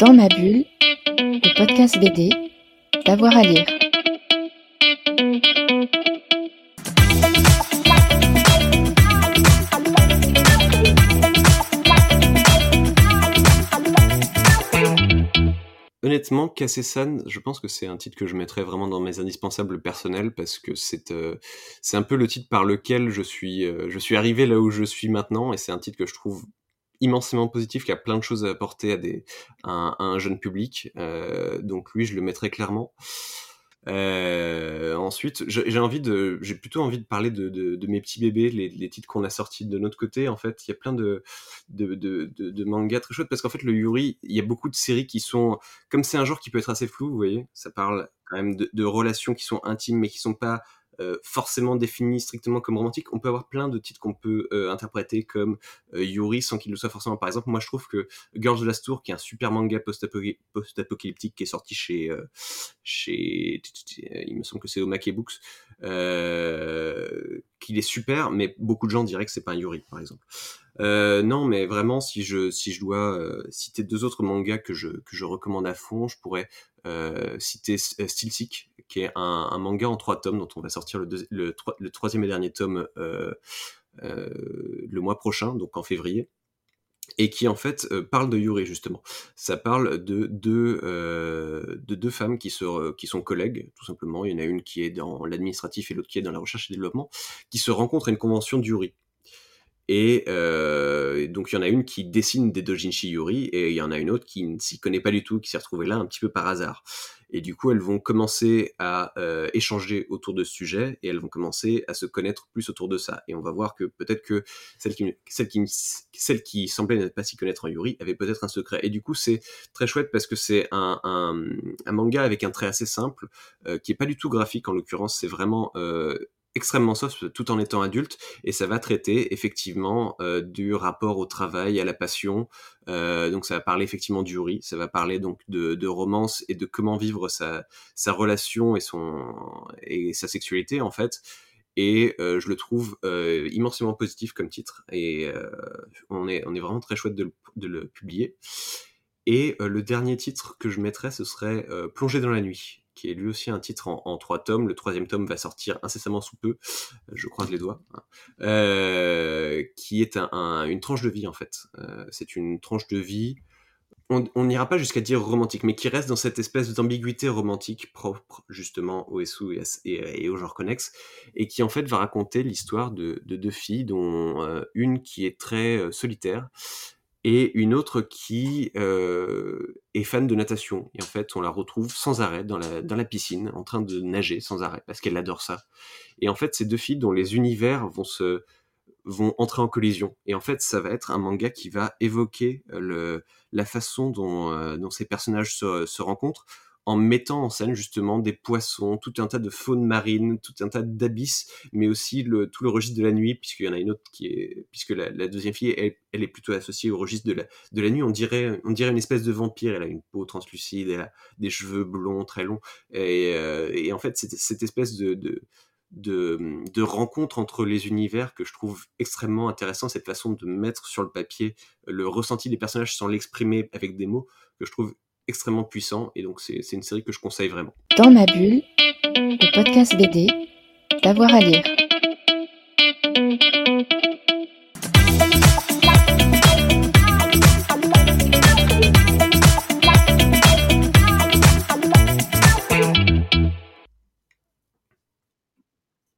Dans ma bulle, le podcast BD, d'avoir à lire. Honnêtement, Kassesan, je pense que c'est un titre que je mettrais vraiment dans mes indispensables personnels parce que c'est euh, un peu le titre par lequel je suis euh, je suis arrivé là où je suis maintenant et c'est un titre que je trouve immensément positif, qui a plein de choses à apporter à, des, un, jeune public. Euh, donc lui, je le mettrais clairement. Euh, ensuite, j'ai envie de, j'ai plutôt envie de parler de, de, mes petits bébés, les, les titres qu'on a sortis de notre côté. En fait, il y a plein de, de, de, mangas très chouettes parce qu'en fait, le Yuri, il y a beaucoup de séries qui sont, comme c'est un genre qui peut être assez flou, vous voyez, ça parle quand même de relations qui sont intimes mais qui sont pas euh, forcément défini strictement comme romantique. On peut avoir plein de titres qu'on peut euh, interpréter comme euh, Yuri sans qu'il le soit forcément. Par exemple, moi je trouve que Girls of Last Tour, qui est un super manga post-apocalyptique qui est sorti chez, il me semble que c'est Omake Books, qu'il est super, mais beaucoup de gens diraient que c'est pas un Yuri, par exemple. non, mais vraiment, si je si je dois citer deux autres mangas que je que je recommande à fond, je pourrais citer Sick, qui est un, manga en trois tomes dont on va sortir le, troisième et dernier tome euh, euh, le mois prochain, donc en février et qui en fait euh, parle de Yuri justement. Ça parle de deux, de deux femmes qui, sont collègues, tout simplement. Il y en a une qui est dans l'administratif et l'autre qui est dans la recherche et développement, qui se rencontrent à une convention de Yuri. Et donc il y en a une qui dessine des dojinshi Yuri et il y en a une autre qui ne s'y connaît pas du tout, qui s'est retrouvée là un petit peu par hasard. Et du coup, elles vont commencer à euh, échanger autour de ce sujet et elles vont commencer à se connaître plus autour de ça. Et on va voir que peut-être que celle qui, celle qui, celle qui semblait ne pas s'y connaître en Yuri avait peut-être un secret. Et du coup, c'est très chouette parce que c'est un, un, un, manga avec un trait assez simple, euh, qui est pas du tout graphique en l'occurrence. C'est vraiment euh, extrêmement soft tout en étant adulte et ça va traiter effectivement euh, du rapport au travail, à la passion. Euh, donc ça va parler effectivement du riz, ça va parler donc de, romance et de comment vivre sa, sa relation et son et sa sexualité en fait. Et euh, je le trouve immensément positif comme titre et on est on est vraiment très chouette de de le publier. Et le dernier titre que je mettrais, ce serait Plonger dans la nuit qui est lui aussi un titre en, trois tomes. Le troisième tome va sortir incessamment sous peu, je croise les doigts, hein. euh, qui est une tranche de vie en fait. Euh, c'est une tranche de vie on n'ira pas jusqu'à dire romantique, mais qui reste dans cette espèce d'ambiguïté romantique propre justement au SU et, au genre connexe, et qui en fait va raconter l'histoire de, deux filles, dont euh, une qui est très solitaire, et une autre qui euh, est fan de natation. Et en fait, on la retrouve sans arrêt dans la, dans la piscine, en train de nager sans arrêt, parce qu'elle adore ça. Et en fait, ces deux filles dont les univers vont se vont entrer en collision. Et en fait, ça va être un manga qui va évoquer le, la façon dont, euh, dont ces personnages se, se rencontrent, en mettant en scène justement des poissons, tout un tas de faune marine, tout un tas d'abysses, mais aussi le, tout le registre de la nuit, puisqu'il y en a une autre qui est, puisque la, deuxième fille, elle, est plutôt associée au registre de la, nuit. On dirait, on dirait une espèce de vampire. Elle a une peau translucide, elle a des cheveux blonds très longs, et, euh, en fait, c'est cette espèce de, de de, de rencontre entre les univers que je trouve extrêmement intéressant, cette façon de mettre sur le papier le ressenti des personnages sans l'exprimer avec des mots, que je trouve extrêmement puissant et donc c'est une série que je conseille vraiment. Dans ma bulle, le podcast BD, d'avoir à lire.